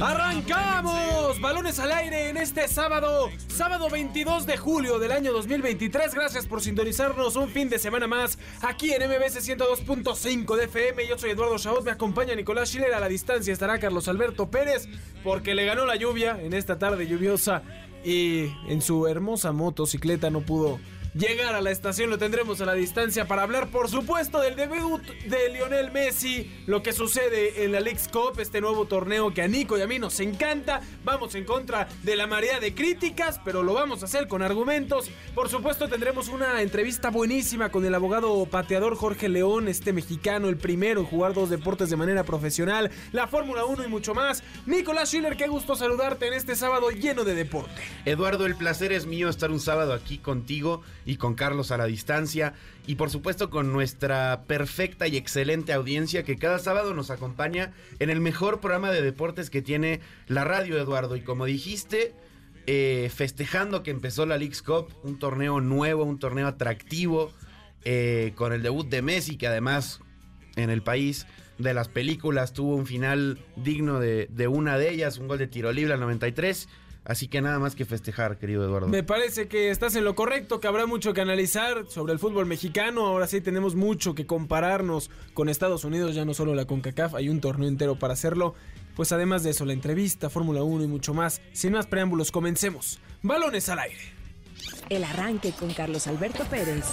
¡Arrancamos! Balones al aire en este sábado, sábado 22 de julio del año 2023. Gracias por sintonizarnos un fin de semana más aquí en MBS 102.5 de FM. Yo soy Eduardo Chabot, me acompaña Nicolás Schiller. A la distancia estará Carlos Alberto Pérez porque le ganó la lluvia en esta tarde lluviosa y en su hermosa motocicleta no pudo llegar a la estación. Lo tendremos a la distancia para hablar, por supuesto, del debut de Lionel Messi, lo que sucede en la League's Cup, este nuevo torneo que a Nico y a mí nos encanta. Vamos en contra de la marea de críticas, pero lo vamos a hacer con argumentos. Por supuesto, tendremos una entrevista buenísima con el abogado pateador Jorge León, este mexicano, el primero en jugar dos deportes de manera profesional, la Fórmula 1 y mucho más. Nicolás Schiller, qué gusto saludarte en este sábado lleno de deporte. Eduardo, el placer es mío estar un sábado aquí contigo y con Carlos a la distancia. Y por supuesto con nuestra perfecta y excelente audiencia que cada sábado nos acompaña en el mejor programa de deportes que tiene la radio Eduardo. Y como dijiste eh, festejando que empezó la League's Cup, un torneo nuevo, un torneo atractivo eh, con el debut de Messi que además en el país de las películas tuvo un final digno de, de una de ellas, un gol de tiro libre al 93 Así que nada más que festejar, querido Eduardo. Me parece que estás en lo correcto, que habrá mucho que analizar sobre el fútbol mexicano. Ahora sí tenemos mucho que compararnos con Estados Unidos, ya no solo la CONCACAF, hay un torneo entero para hacerlo. Pues además de eso, la entrevista, Fórmula 1 y mucho más. Sin más preámbulos, comencemos. Balones al aire. El arranque con Carlos Alberto Pérez.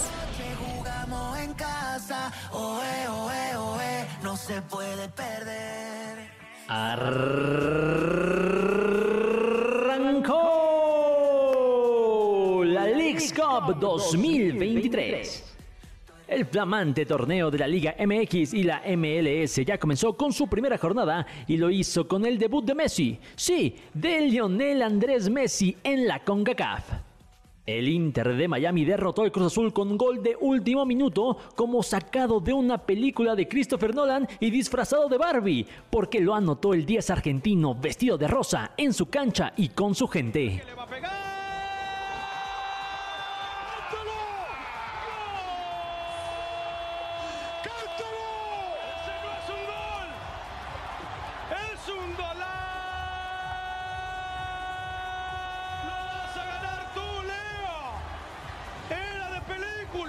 jugamos en casa, oe, oe, oe, no se puede perder la League's Cup 2023. El flamante torneo de la Liga MX y la MLS ya comenzó con su primera jornada y lo hizo con el debut de Messi, sí, de Lionel Andrés Messi en la CONCACAF. El Inter de Miami derrotó al Cruz Azul con gol de último minuto como sacado de una película de Christopher Nolan y disfrazado de Barbie, porque lo anotó el 10 argentino vestido de rosa en su cancha y con su gente.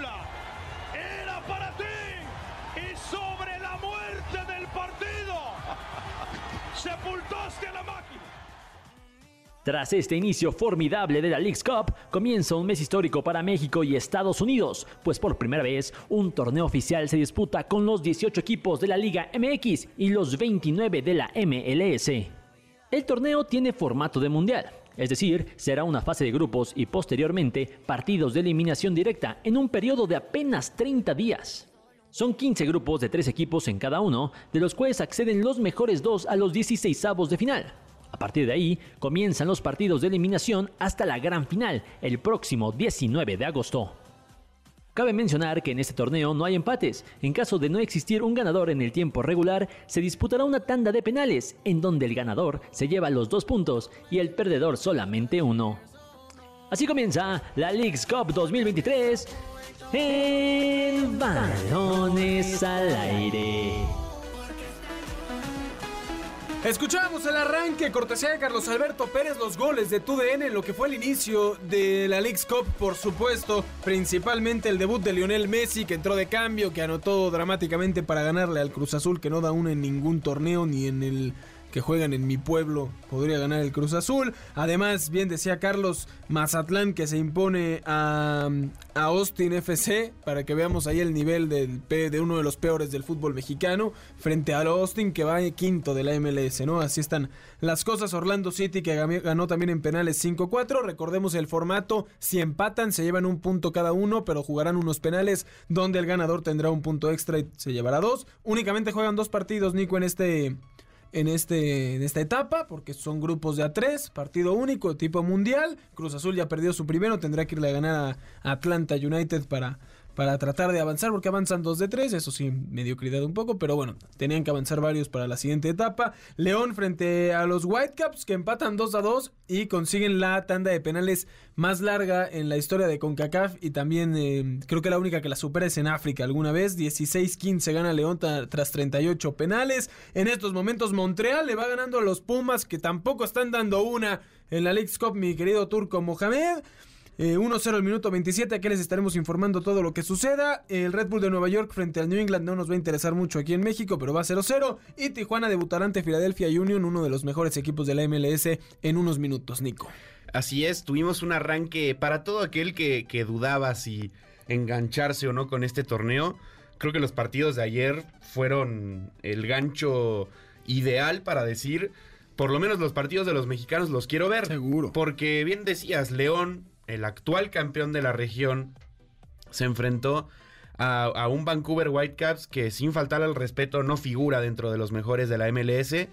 ¡Era para ti! ¡Y sobre la muerte del partido! ¡Sepultaste a la máquina! Tras este inicio formidable de la League's Cup, comienza un mes histórico para México y Estados Unidos, pues por primera vez un torneo oficial se disputa con los 18 equipos de la Liga MX y los 29 de la MLS. El torneo tiene formato de mundial, es decir, será una fase de grupos y posteriormente partidos de eliminación directa en un periodo de apenas 30 días. Son 15 grupos de 3 equipos en cada uno, de los cuales acceden los mejores dos a los 16 avos de final. A partir de ahí, comienzan los partidos de eliminación hasta la gran final, el próximo 19 de agosto. Cabe mencionar que en este torneo no hay empates. En caso de no existir un ganador en el tiempo regular, se disputará una tanda de penales, en donde el ganador se lleva los dos puntos y el perdedor solamente uno. Así comienza la League's Cup 2023 en Balones al Aire. Escuchamos el arranque, cortesía de Carlos Alberto Pérez, los goles de TUDN en lo que fue el inicio de la League's Cup, por supuesto, principalmente el debut de Lionel Messi, que entró de cambio, que anotó dramáticamente para ganarle al Cruz Azul, que no da una en ningún torneo ni en el que juegan en mi pueblo podría ganar el Cruz Azul. Además, bien decía Carlos, Mazatlán que se impone a, a Austin FC para que veamos ahí el nivel del, de uno de los peores del fútbol mexicano frente al Austin que va quinto de la MLS, ¿no? Así están las cosas. Orlando City que ganó también en penales 5-4. Recordemos el formato, si empatan se llevan un punto cada uno, pero jugarán unos penales donde el ganador tendrá un punto extra y se llevará dos. Únicamente juegan dos partidos, Nico, en este en, este, en esta etapa, porque son grupos de A3, partido único, tipo mundial. Cruz Azul ya perdió su primero, tendrá que irle a ganar a Atlanta United para, para tratar de avanzar, porque avanzan dos de tres, eso sí, mediocridad un poco, pero bueno, tenían que avanzar varios para la siguiente etapa. León frente a los Whitecaps que empatan 2 a 2 y consiguen la tanda de penales más larga en la historia de CONCACAF y también eh, creo que la única que la supera es en África alguna vez. 16-15 gana León tras 38 penales. En estos momentos Montreal le va ganando a los Pumas que tampoco están dando una en la League's Cup, mi querido Turco Mohamed. 1-0 eh, al minuto 27, aquí les estaremos informando todo lo que suceda. El Red Bull de Nueva York frente al New England no nos va a interesar mucho aquí en México, pero va 0-0. Y Tijuana debutará ante Philadelphia Union, uno de los mejores equipos de la MLS, en unos minutos, Nico. Así es, tuvimos un arranque para todo aquel que, que dudaba si engancharse o no con este torneo. Creo que los partidos de ayer fueron el gancho ideal para decir, por lo menos los partidos de los mexicanos los quiero ver. Seguro. Porque bien decías, León el actual campeón de la región, se enfrentó a, un Vancouver Whitecaps que sin faltar al respeto no figura dentro de los mejores de la MLS.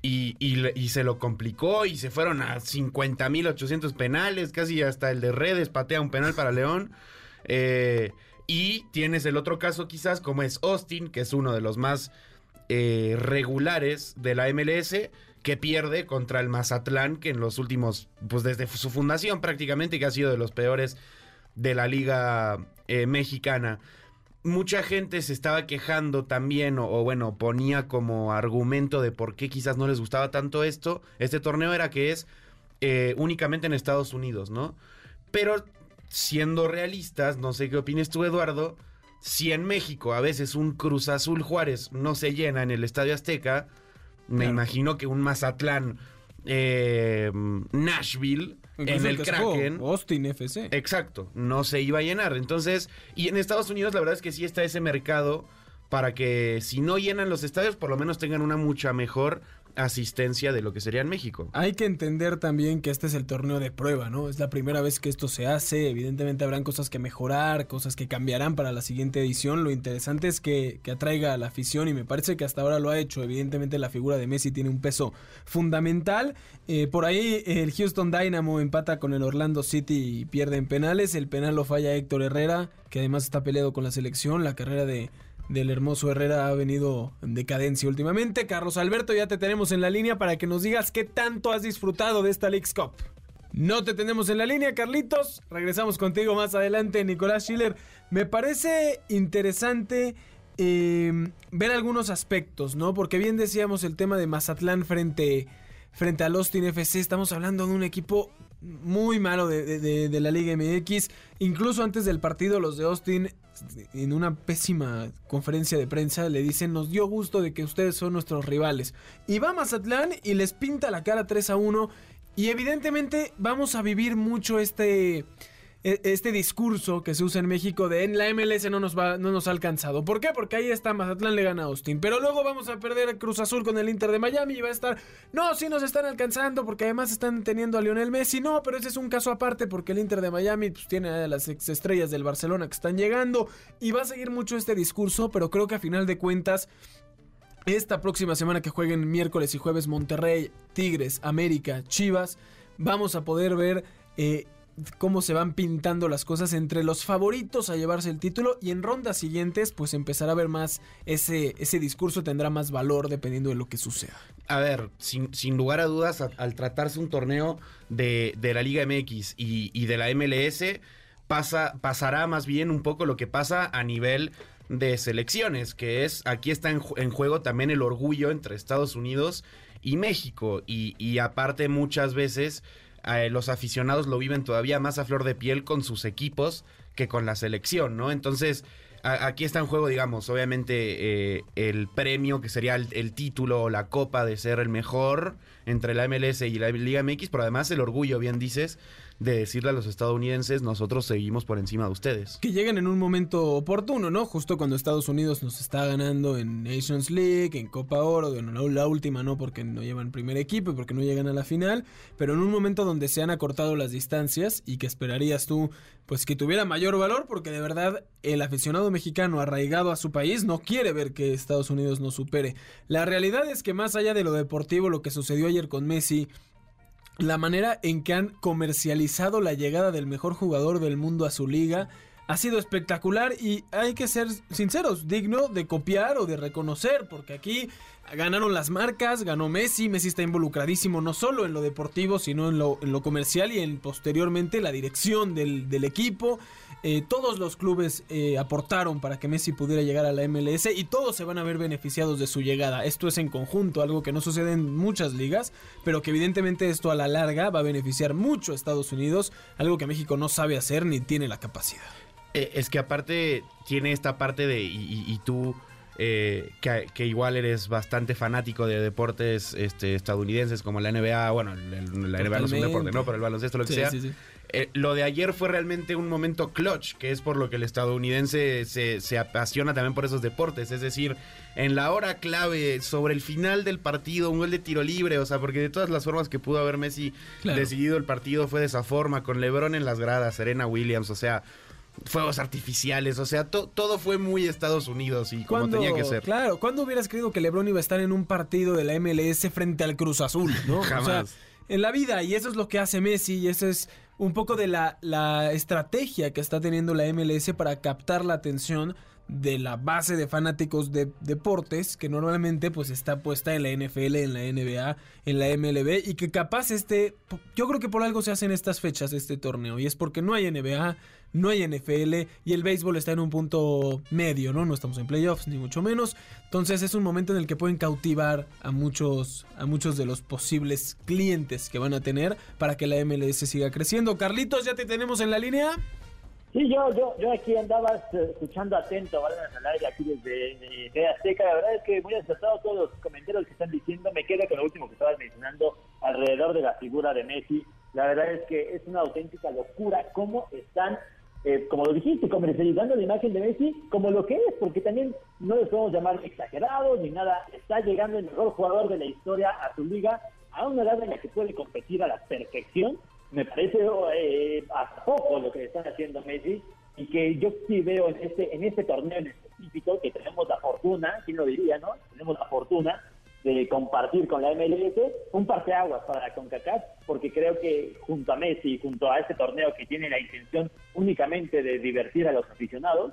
Y, se lo complicó y se fueron a 50.800 penales, casi hasta el de redes patea un penal para León. Eh, y tienes el otro caso quizás como es Austin, que es uno de los más eh, regulares de la MLS, que pierde contra el Mazatlán, que en los últimos, pues desde su fundación prácticamente, que ha sido de los peores de la liga eh, mexicana. Mucha gente se estaba quejando también, o, bueno, ponía como argumento de por qué quizás no les gustaba tanto esto, este torneo era que es eh, únicamente en Estados Unidos, ¿no? Pero siendo realistas, no sé qué opines tú, Eduardo, si en México a veces un Cruz Azul Juárez no se llena en el Estadio Azteca, me imagino que un Mazatlán, eh, Nashville, en el Kraken. Austin FC. Exacto, no se iba a llenar. Entonces, y en Estados Unidos la verdad es que sí está ese mercado para que si no llenan los estadios, por lo menos tengan una mucha mejor asistencia de lo que sería en México. Hay que entender también que este es el torneo de prueba, ¿no? Es la primera vez que esto se hace, evidentemente habrán cosas que mejorar, cosas que cambiarán para la siguiente edición, lo interesante es que, atraiga a la afición y me parece que hasta ahora lo ha hecho, evidentemente la figura de Messi tiene un peso fundamental, eh, por ahí el Houston Dynamo empata con el Orlando City y pierde en penales, el penal lo falla Héctor Herrera, que además está peleado con la selección, la carrera de del hermoso Herrera ha venido en decadencia últimamente. Carlos Alberto, ya te tenemos en la línea para que nos digas qué tanto has disfrutado de esta League's Cup. No te tenemos en la línea, Carlitos. Regresamos contigo más adelante, Nicolás Schiller. Me parece interesante eh, ver algunos aspectos, ¿no? Porque bien decíamos el tema de Mazatlán frente, frente al Austin FC. Estamos hablando de un equipo muy malo de, la Liga MX. Incluso antes del partido, los de Austin, en una pésima conferencia de prensa, le dicen: Nos dio gusto de que ustedes son nuestros rivales. Y va Mazatlán y les pinta la cara 3 a 1. Y evidentemente vamos a vivir mucho este este discurso que se usa en México de en la MLS no nos va, no nos ha alcanzado. ¿Por qué? Porque ahí está Mazatlán le gana a Austin. Pero luego vamos a perder Cruz Azul con el Inter de Miami y va a estar. No, sí nos están alcanzando porque además están teniendo a Lionel Messi. No, pero ese es un caso aparte porque el Inter de Miami pues, tiene a las ex estrellas del Barcelona que están llegando. Y va a seguir mucho este discurso, pero creo que a final de cuentas. Esta próxima semana que jueguen miércoles y jueves Monterrey, Tigres, América, Chivas, vamos a poder ver eh, cómo se van pintando las cosas entre los favoritos a llevarse el título y en rondas siguientes pues empezará a ver más ese, ese discurso tendrá más valor dependiendo de lo que suceda. A ver, sin, lugar a dudas, al tratarse un torneo de, la Liga MX y, de la MLS, pasa, pasará más bien un poco lo que pasa a nivel de selecciones, que es, aquí está en, en juego también el orgullo entre Estados Unidos y México, y, y aparte muchas veces eh, los aficionados lo viven todavía más a flor de piel con sus equipos que con la selección, ¿no? Entonces, aquí está en juego, digamos, obviamente eh, el premio que sería el, el, título o la copa de ser el mejor entre la MLS y la Liga MX, pero además el orgullo, bien dices, de decirle a los estadounidenses, nosotros seguimos por encima de ustedes. Que lleguen en un momento oportuno, ¿no? Justo cuando Estados Unidos nos está ganando en Nations League, en Copa Oro, bueno, la, última no porque no llevan primer equipo porque no llegan a la final, pero en un momento donde se han acortado las distancias y que esperarías tú, pues que tuviera mayor valor, porque de verdad el aficionado mexicano arraigado a su país no quiere ver que Estados Unidos nos supere. La realidad es que más allá de lo deportivo, lo que sucedió ayer con Messi, la manera en que han comercializado la llegada del mejor jugador del mundo a su liga ha sido espectacular y hay que ser sinceros, digno de copiar o de reconocer, porque aquí ganaron las marcas, ganó Messi, Messi está involucradísimo no solo en lo deportivo, sino en lo, en lo comercial y en posteriormente la dirección del, del equipo. Eh, todos los clubes eh, aportaron para que Messi pudiera llegar a la MLS y todos se van a ver beneficiados de su llegada. Esto es en conjunto, algo que no sucede en muchas ligas, pero que evidentemente esto a la larga va a beneficiar mucho a Estados Unidos, algo que México no sabe hacer ni tiene la capacidad. Eh, es que aparte tiene esta parte de, y, y- y tú, eh, que, que igual eres bastante fanático de deportes este, estadounidenses como la NBA, bueno, la NBA no es un deporte. ¿no? Pero el baloncesto, lo que Sí, sea. sí, sí. Eh, lo de ayer fue realmente un momento clutch, que es por lo que el estadounidense se, se apasiona también por esos deportes. Es decir, en la hora clave, sobre el final del partido, un gol de tiro libre, o sea, porque de todas las formas que pudo haber Messi Claro. decidido el partido fue de esa forma, con Lebron en las gradas, Serena Williams, o sea, fuegos artificiales, o sea, to- todo fue muy Estados Unidos y como ¿Cuándo- tenía que ser. Claro, ¿cuándo hubieras creído que LeBron iba a estar en un partido de la MLS frente al Cruz Azul? ¿no? O sea, Jamás. En la vida, y eso es lo que hace Messi, y eso es un poco de la, la estrategia que está teniendo la MLS para captar la atención de la base de fanáticos de deportes que normalmente pues está puesta en la NFL, en la NBA, en la MLB y que capaz este, yo creo que por algo se hacen estas fechas este torneo y es porque no hay NBA, no hay NFL y el béisbol está en un punto medio, ¿no? No estamos en playoffs ni mucho menos, entonces es un momento en el que pueden cautivar a muchos a muchos de los posibles clientes que van a tener para que la MLS siga creciendo. Carlitos, ya te tenemos en la línea. Sí, yo, yo, yo aquí andaba eh, escuchando atento, Balones al aire, aquí desde eh, TV Azteca. La verdad es que muy acertado todos los comentarios que están diciendo. Me quedo con lo último que estabas mencionando alrededor de la figura de Messi. La verdad es que es una auténtica locura cómo están, eh, como lo dijiste, comercializando la imagen de Messi como lo que es, porque también no les podemos llamar exagerados ni nada. Está llegando el mejor jugador de la historia a su liga a una edad en la que puede competir a la perfección me parece eh, hasta poco lo que están haciendo Messi y que yo sí veo en este en este torneo en específico que tenemos la fortuna, quién lo diría, ¿no? Tenemos la fortuna de compartir con la MLS un parteaguas para la CONCACAF, porque creo que junto a Messi junto a este torneo que tiene la intención únicamente de divertir a los aficionados,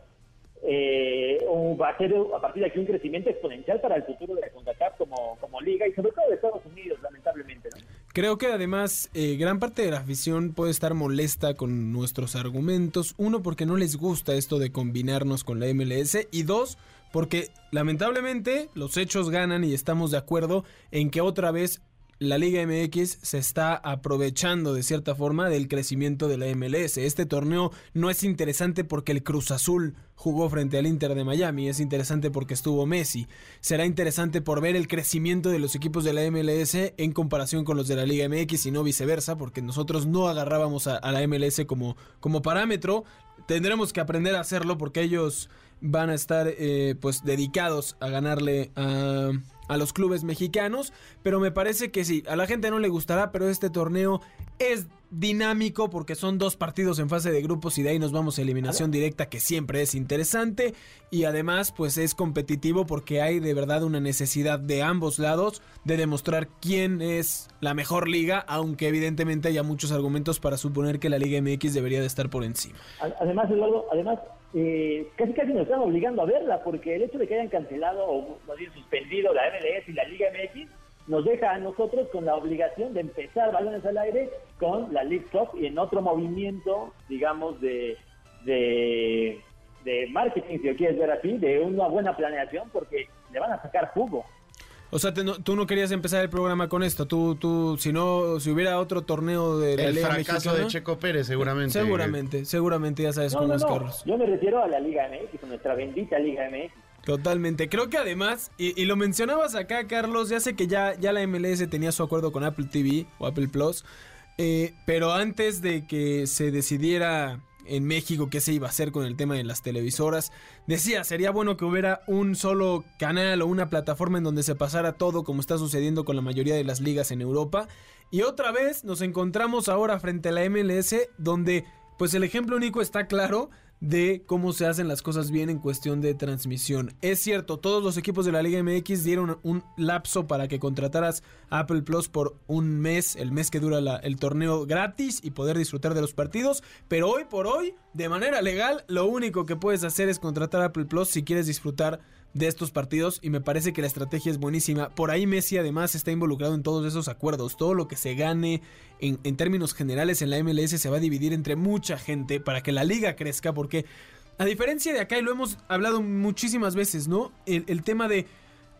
eh, va a ser a partir de aquí un crecimiento exponencial para el futuro de la CONCACAF como, como liga y sobre todo de Estados Unidos, lamentablemente, ¿no? Creo que además eh, gran parte de la afición puede estar molesta con nuestros argumentos. Uno, porque no les gusta esto de combinarnos con la MLS. Y dos, porque lamentablemente los hechos ganan y estamos de acuerdo en que otra vez la Liga MX se está aprovechando de cierta forma del crecimiento de la MLS. Este torneo no es interesante porque el Cruz Azul jugó frente al Inter de Miami, es interesante porque estuvo Messi. Será interesante por ver el crecimiento de los equipos de la MLS en comparación con los de la Liga MX y no viceversa, porque nosotros no agarrábamos a, la MLS como, como parámetro. Tendremos que aprender a hacerlo porque ellos van a estar eh, pues dedicados a ganarle a, a los clubes mexicanos, pero me parece que sí, a la gente no le gustará, pero este torneo es dinámico porque son dos partidos en fase de grupos y de ahí nos vamos a eliminación directa que siempre es interesante y además pues es competitivo porque hay de verdad una necesidad de ambos lados de demostrar quién es la mejor liga, aunque evidentemente haya muchos argumentos para suponer que la Liga MX debería de estar por encima. Además, Eduardo, además, eh, casi casi nos están obligando a verla, porque el hecho de que hayan cancelado o más bien suspendido la MLS y la Liga MX nos deja a nosotros con la obligación de empezar balones al aire con la League Cup y en otro movimiento, digamos, de, de, de marketing, si lo quieres ver así, de una buena planeación, porque le van a sacar jugo. O sea, te no- tú no querías empezar el programa con esto. Tú, tú, si no, si hubiera otro torneo de la El Liga fracaso Mexicana, de Checo Pérez, seguramente. Seguramente, seguramente ya sabes No, cómo no, es no, Carlos. yo me refiero a la Liga MX, a nuestra bendita Liga MX. Totalmente. Creo que además, y, lo mencionabas acá, Carlos, ya sé que ya, ya la MLS tenía su acuerdo con Apple TV o Apple Plus, eh, pero antes de que se decidiera en México qué se iba a hacer con el tema de las televisoras, decía, sería bueno que hubiera un solo canal o una plataforma en donde se pasara todo como está sucediendo con la mayoría de las ligas en Europa. Y otra vez nos encontramos ahora frente a la MLS donde... Pues el ejemplo único está claro de cómo se hacen las cosas bien en cuestión de transmisión. Es cierto, todos los equipos de la Liga MX dieron un lapso para que contrataras Apple Plus por un mes, el mes que dura el torneo gratis y poder disfrutar de los partidos, pero hoy por hoy, de manera legal, lo único que puedes hacer es contratar Apple Plus si quieres disfrutar de estos partidos y me parece que la estrategia es buenísima. Por ahí Messi además está involucrado en todos esos acuerdos. Todo lo que se gane en, en términos generales en la MLS se va a dividir entre mucha gente para que la liga crezca porque a diferencia de acá y lo hemos hablado muchísimas veces, ¿no? El, el tema de...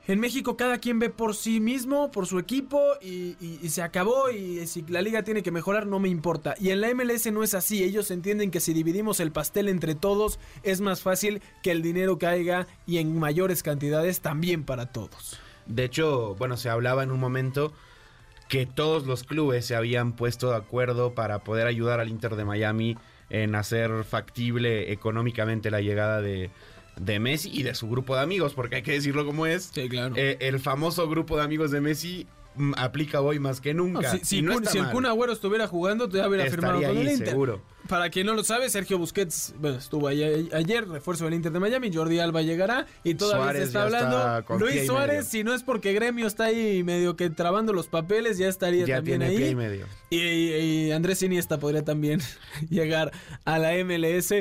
En México cada quien ve por sí mismo, por su equipo y, se acabó y si la liga tiene que mejorar no me importa. Y en la MLS no es así, ellos entienden que si dividimos el pastel entre todos es más fácil que el dinero caiga y en mayores cantidades también para todos. De hecho, bueno, se hablaba en un momento que todos los clubes se habían puesto de acuerdo para poder ayudar al Inter de Miami en hacer factible económicamente la llegada de, de Messi y de su grupo de amigos, porque hay que decirlo como es. Sí, claro. Eh, el famoso grupo de amigos de Messi mm, aplica hoy más que No, nunca. si no Kun- si el. Kun Agüero estuviera jugando, ya hubiera firmado con el Inter. seguro. Para quien no lo sabe, Sergio Busquets bueno, estuvo ahí ayer, refuerzo del Inter de Miami, Jordi Alba llegará y todavía Suárez se está hablando. está Luis Suárez, si no es porque Gremio está ahí medio que trabando los papeles, ya estaría Ya también ahí. y medio. Y, y Andrés Iniesta podría también llegar a la MLS.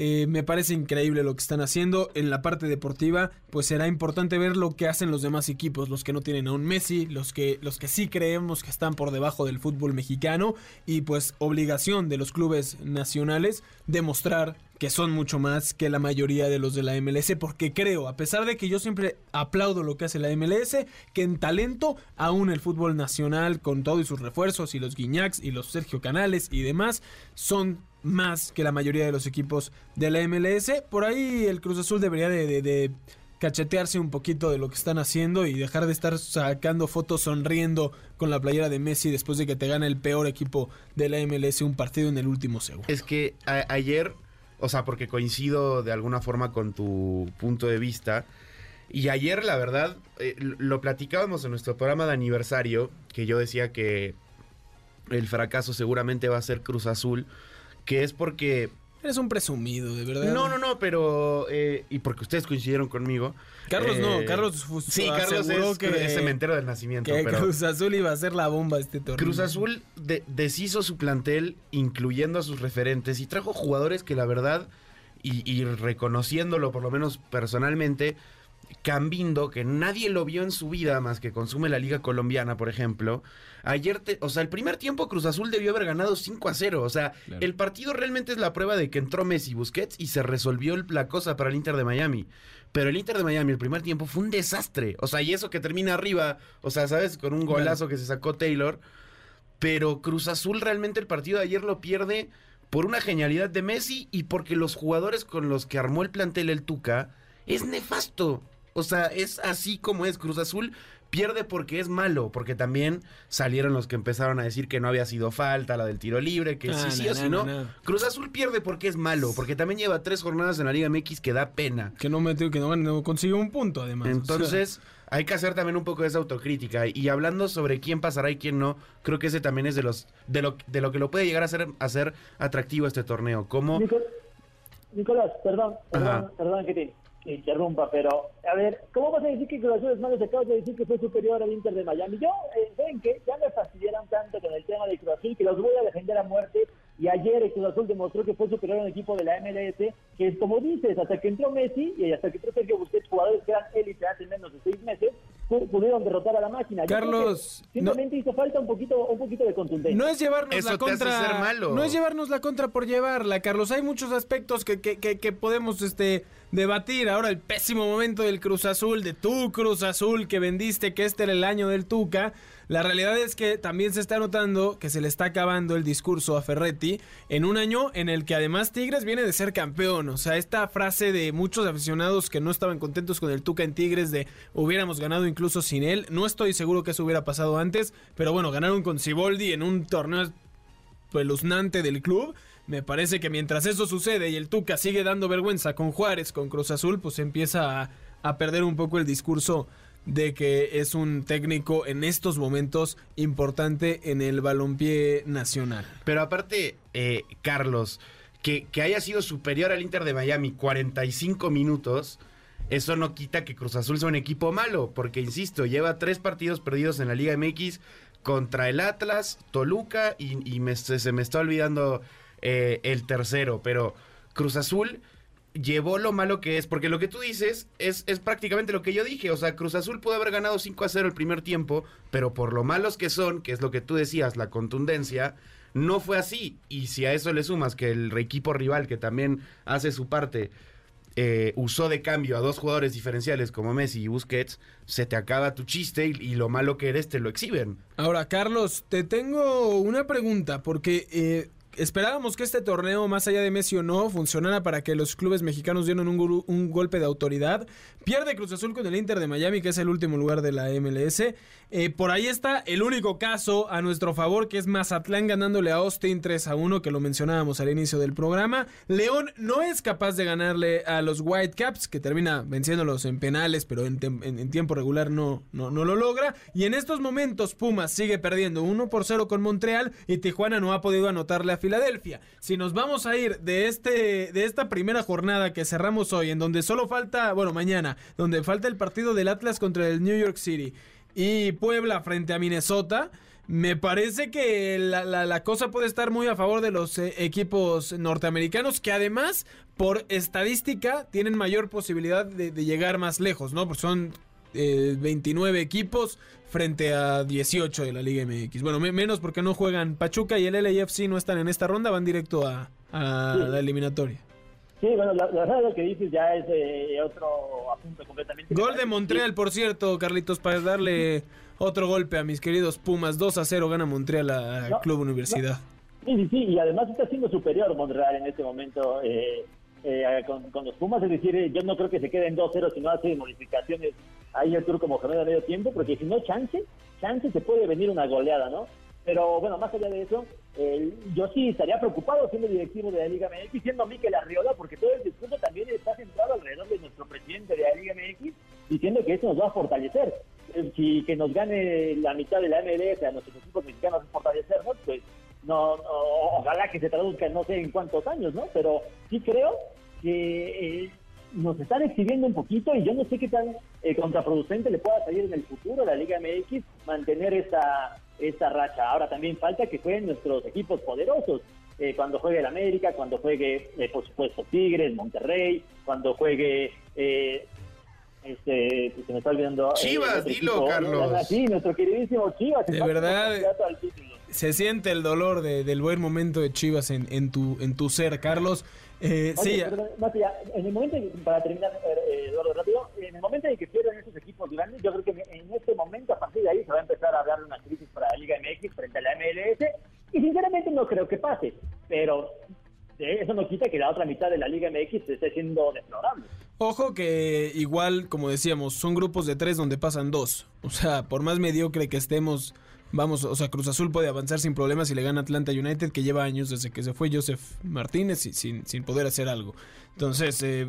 Eh, me parece increíble lo que están haciendo. En la parte deportiva, pues será importante ver lo que hacen los demás equipos, los que no tienen a un Messi, los que, los que sí creemos que están por debajo del fútbol mexicano. Y pues obligación de los clubes nacionales demostrar que son mucho más que la mayoría de los de la MLS, porque creo, a pesar de que yo siempre aplaudo lo que hace la MLS, que en talento aún el fútbol nacional, con todo y sus refuerzos, y los Guiñacs, y los Sergio Canales y demás, son más que la mayoría de los equipos de la MLS. Por ahí el Cruz Azul debería de, cachetearse un poquito de lo que están haciendo y dejar de estar sacando fotos sonriendo con la playera de Messi después de que te gana el peor equipo de la MLS un partido en el último segundo. Es que ayer, o sea, porque coincido de alguna forma con tu punto de vista. Y ayer, la verdad, eh, lo platicábamos en nuestro programa de aniversario, que yo decía que el fracaso seguramente va a ser Cruz Azul, que es porque... Eres un presumido, de verdad. No, no, no, pero... eh, y porque ustedes coincidieron conmigo. Carlos no, eh, Carlos Sí, Carlos es, que- es cementero del nacimiento. Que pero... Cruz Azul iba a ser la bomba este torneo. Cruz Azul de- deshizo su plantel, incluyendo a sus referentes, y trajo jugadores que la verdad, y, y reconociéndolo por lo menos personalmente, Cambindo, que nadie lo vio en su vida más que consume la Liga Colombiana, por ejemplo. Ayer, te- o sea, el primer tiempo Cruz Azul debió haber ganado 5 a 0. O sea, Claro. el partido realmente es la prueba de que entró Messi Busquets y se resolvió la cosa para el Inter de Miami. Pero el Inter de Miami, el primer tiempo fue un desastre. O sea, y eso que termina arriba, o sea, ¿sabes? Con un golazo que se sacó Taylor. Pero Cruz Azul realmente el partido de ayer lo pierde por una genialidad de Messi y porque los jugadores con los que armó el plantel el Tuca es nefasto. O sea, es así como es. Cruz Azul pierde porque es malo, porque también salieron los que empezaron a decir que no había sido falta, la del tiro libre, que Ah, sí, sí no, o sí no, no. no, no. Cruz Azul pierde porque es malo, porque también lleva tres jornadas en la Liga MX que da pena. Que no metió, que no, no consiguió un punto, además. Entonces, hay que hacer también un poco de esa autocrítica. Y hablando sobre quién pasará y quién no, creo que ese también es de los de lo, de lo que lo puede llegar a ser, a ser atractivo este torneo. Como Nico- Nicolás, perdón, perdón, Ajá. perdón que te que interrumpa, pero a ver, ¿cómo vas a decir que Cruz Azul es malo? Se acabas de decir que fue superior al Inter de Miami. Yo, eh, ¿saben qué? Ya me fastidiaron tanto con el tema de Cruz Azul que los voy a defender a muerte. Y ayer el Cruz Azul demostró que fue superior al equipo de la MLS, que es como dices, hasta que entró Messi y hasta que entró Sergio Busquets, jugadores que eran élite hace menos de seis meses, pu- pudieron derrotar a la máquina. Carlos, simplemente hizo falta un poquito, un poquito de contundencia. No es llevarnos Eso la te hace contra. ser malo. No es llevarnos la contra por llevarla, Carlos. Hay muchos aspectos que, que, que, que podemos este, debatir. Ahora, el pésimo momento del Cruz Azul, de tu Cruz Azul que vendiste, que este era el año del Tuca. La realidad es que también se está notando que se le está acabando el discurso a Ferretti en un año en el que además Tigres viene de ser campeón. O sea, esta frase de muchos aficionados que no estaban contentos con el Tuca en Tigres de hubiéramos ganado incluso sin él. No estoy seguro que eso hubiera pasado antes, pero bueno, ganaron con Siboldi en un torneo espeluznante del club. Me parece que mientras eso sucede y el Tuca sigue dando vergüenza con Juárez, con Cruz Azul, pues empieza a, perder un poco el discurso de que es un técnico en estos momentos importante en el balompié nacional. Pero aparte, eh, Carlos, que, que haya sido superior al Inter de Miami 45 minutos, eso no quita que Cruz Azul sea un equipo malo, porque insisto, lleva tres partidos perdidos en la Liga MX contra el Atlas, Toluca y, se me está olvidando eh, el tercero, pero Cruz Azul llevó lo malo que es, porque lo que tú dices es, es prácticamente lo que yo dije, o sea, Cruz Azul pudo haber ganado 5 a 0 el primer tiempo, pero por lo malos que son, que es lo que tú decías, la contundencia, no fue así, y si a eso le sumas que el equipo rival, que también hace su parte, eh, usó de cambio a dos jugadores diferenciales como Messi y Busquets, se te acaba tu chiste y, lo malo que eres te lo exhiben. Ahora, Carlos, te tengo una pregunta, porque eh, esperábamos que este torneo, más allá de Messi o no, funcionara para que los clubes mexicanos dieran un, golpe de autoridad. Pierde Cruz Azul con el Inter de Miami, que es el último lugar de la MLS. Eh, por ahí está el único caso a nuestro favor, que es Mazatlán ganándole a Austin 3 a 1, que lo mencionábamos al inicio del programa. León no es capaz de ganarle a los Whitecaps, que termina venciéndolos en penales, pero en, tiempo regular no, no, no lo logra. Y en estos momentos Pumas sigue perdiendo 1 por 0 con Montreal y Tijuana no ha podido anotarle a Filadelfia. Si nos vamos a ir de, este, de esta primera jornada que cerramos hoy, en donde solo falta, bueno, mañana, donde falta el partido del Atlas contra el New York City y Puebla frente a Minnesota. Me parece que la, la- cosa puede estar muy a favor de los eh, equipos norteamericanos que además por estadística tienen mayor posibilidad de, de llegar más lejos, ¿no? Porque son eh, 29 equipos frente a 18 de la Liga MX. Bueno, me- menos porque no juegan Pachuca y el LAFC no están en esta ronda, van directo a, a Sí. la eliminatoria. Sí, bueno, la, la verdad lo que dices ya es eh, otro asunto completamente. Gol de Montreal, por cierto, Carlitos, para darle otro golpe a mis queridos Pumas. 2 a 0 gana Montreal a No, Club Universidad. Sí, sí, sí, y además está siendo superior Monreal en este momento eh, eh, con, con los Pumas, es decir, eh, yo no creo que se queden 2-0 si no hace modificaciones ahí el turco Mohamed a medio tiempo, porque si no, chance, chance se puede venir una goleada, ¿no? Pero bueno, más allá de eso, eh, yo sí estaría preocupado siendo directivo de la Liga MX, siendo Mikel Arriola, porque todo el discurso también está centrado alrededor de nuestro presidente de la Liga MX, diciendo que eso nos va a fortalecer. Eh, Si que nos gane la mitad de la MLS a nuestros equipos mexicanos es fortalecernos, pues no, no, ojalá que se traduzca no sé en cuántos años, ¿no? Pero sí creo que eh, nos están exhibiendo un poquito y yo no sé qué tan eh, contraproducente le pueda salir en el futuro a la Liga MX mantener esta, esta racha. Ahora también falta que jueguen nuestros equipos poderosos. eh, cuando juegue el América, cuando juegue, eh, por supuesto, Tigres, Monterrey, cuando juegue... Eh, este, se me está olvidando. eh, Chivas, dilo, equipo, Carlos. ¿no? Sí, nuestro queridísimo Chivas. De verdad. Se siente el dolor de- del buen momento de Chivas en, en tu, en tu ser, Carlos. Eh, Oye, sí, perdón, allá, en el momento, que- para terminar, eh, Eduardo, rápido, en el momento en que pierdan esos equipos grandes, yo creo que en este momento, a partir de ahí, se va a empezar a hablar de una crisis para la Liga MX frente a la MLS, y sinceramente no creo que pase, pero eso no quita que la otra mitad de la Liga MX esté siendo deplorable. Ojo que igual, como decíamos, son grupos de tres donde pasan dos. O sea, por más mediocre que estemos, vamos, o sea, Cruz Azul puede avanzar sin problemas y le gana Atlanta United, que lleva años desde que se fue Joseph Martínez y sin, sin poder hacer algo. Entonces, eh,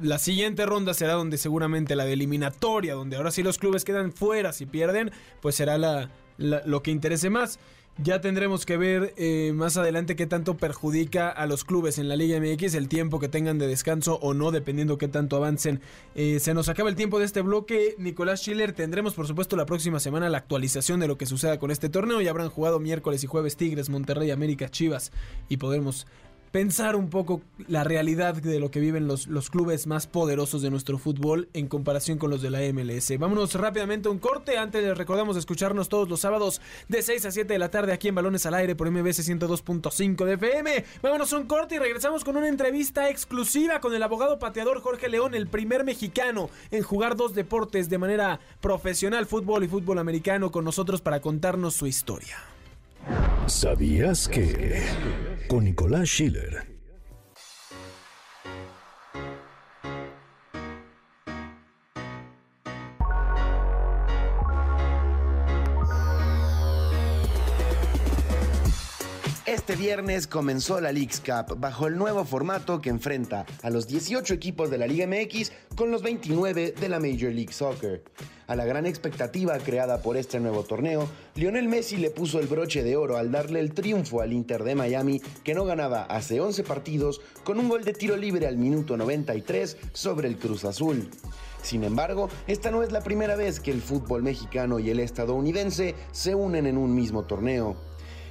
la siguiente ronda será donde seguramente la de eliminatoria, donde ahora sí los clubes quedan fuera si pierden, pues será la, la- lo que interese más. Ya tendremos que ver eh, más adelante qué tanto perjudica a los clubes en la Liga MX el tiempo que tengan de descanso o no, dependiendo qué tanto avancen. Eh, se nos acaba el tiempo de este bloque. Nicolás Schiller, tendremos por supuesto la próxima semana la actualización de lo que suceda con este torneo. Ya habrán jugado miércoles y jueves Tigres, Monterrey, América, Chivas y podremos pensar un poco la realidad de lo que viven los, los clubes más poderosos de nuestro fútbol en comparación con los de la MLS. Vámonos rápidamente a un corte. Antes les recordamos escucharnos todos los sábados de 6 a 7 de la tarde aquí en Balones al Aire por MBS 102.5 de FM. Vámonos a un corte y regresamos con una entrevista exclusiva con el abogado pateador Jorge León, el primer mexicano en jugar dos deportes de manera profesional, fútbol y fútbol americano, con nosotros para contarnos su historia. ¿Sabías que? Con Nicolás Schiller. Este viernes comenzó la Leagues Cup bajo el nuevo formato que enfrenta a los 18 equipos de la Liga MX con los 29 de la Major League Soccer. A la gran expectativa creada por este nuevo torneo, Lionel Messi le puso el broche de oro al darle el triunfo al Inter de Miami, que no ganaba hace 11 partidos, con un gol de tiro libre al minuto 93 sobre el Cruz Azul. Sin embargo, esta no es la primera vez que el fútbol mexicano y el estadounidense se unen en un mismo torneo.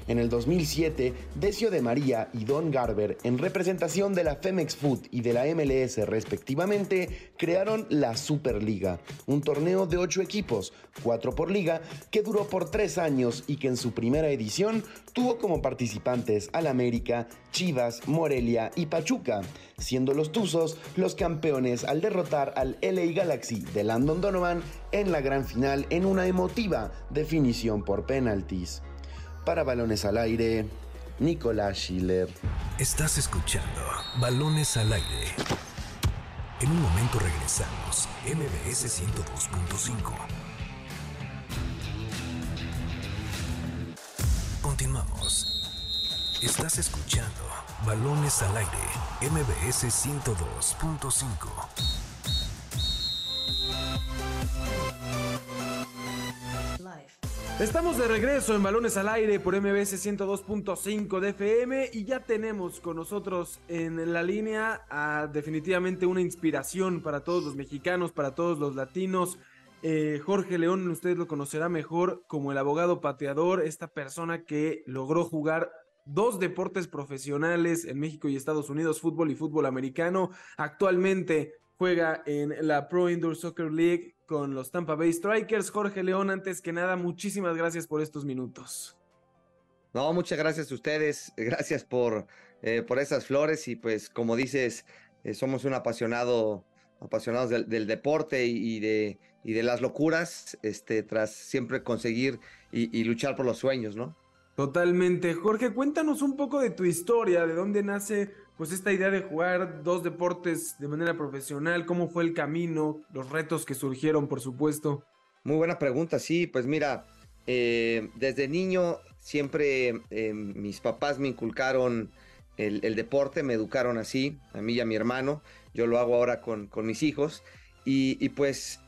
En el 2007, Decio de María y Don Garber, en representación de la Femex Food y de la MLS respectivamente, crearon la Superliga, un torneo de ocho equipos, cuatro por liga, que duró por tres años y que en su primera edición tuvo como participantes al América, Chivas, Morelia y Pachuca, siendo los Tuzos los campeones al derrotar al LA Galaxy de Landon Donovan en la gran final en una emotiva definición por penaltis. Para Balones al Aire, Nicolás Schiller. Estás escuchando Balones al Aire. En un momento regresamos, MBS 102.5. Continuamos. Estás escuchando Balones al Aire, MBS 102.5. Estamos de regreso en Balones al Aire por MBS 102.5 de FM y ya tenemos con nosotros en la línea a definitivamente una inspiración para todos los mexicanos, para todos los latinos. Eh, Jorge León, usted lo conocerá mejor como el abogado pateador, esta persona que logró jugar dos deportes profesionales en México y Estados Unidos, fútbol y fútbol americano. Actualmente juega en la Pro Indoor Soccer League con los Tampa Bay Strikers. Jorge León, antes que nada, muchísimas gracias por estos minutos. No, muchas gracias a ustedes, gracias por, eh, por esas flores y pues como dices, eh, somos un apasionado, apasionados del, deporte y, de, y de las locuras, este, tras siempre conseguir y, y luchar por los sueños, ¿no? Totalmente. Jorge, cuéntanos un poco de tu historia, de dónde nace pues esta idea de jugar dos deportes de manera profesional, cómo fue el camino, los retos que surgieron, por supuesto. Muy buena pregunta, sí, pues mira, eh, desde niño siempre eh, mis papás me inculcaron el, deporte, me educaron así, a mí y a mi hermano, yo lo hago ahora con, mis hijos, y, pues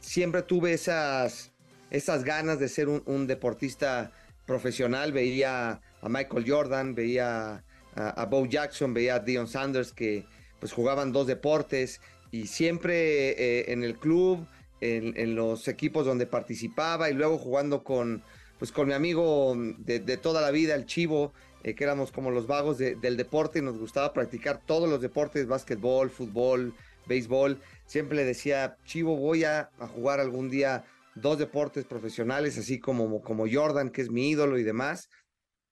siempre tuve esas, esas ganas de ser un, un deportista profesional, veía a Michael Jordan, veía a, Bo Jackson, veía a Dion Sanders que pues jugaban dos deportes y siempre eh, en el club, en, los equipos donde participaba y luego jugando con, pues con mi amigo de, toda la vida, el Chivo, eh, que éramos como los vagos del deporte y nos gustaba practicar todos los deportes, básquetbol, fútbol, béisbol. Siempre le decía, Chivo, voy a, jugar algún día dos deportes profesionales, así como, como Jordan, que es mi ídolo y demás.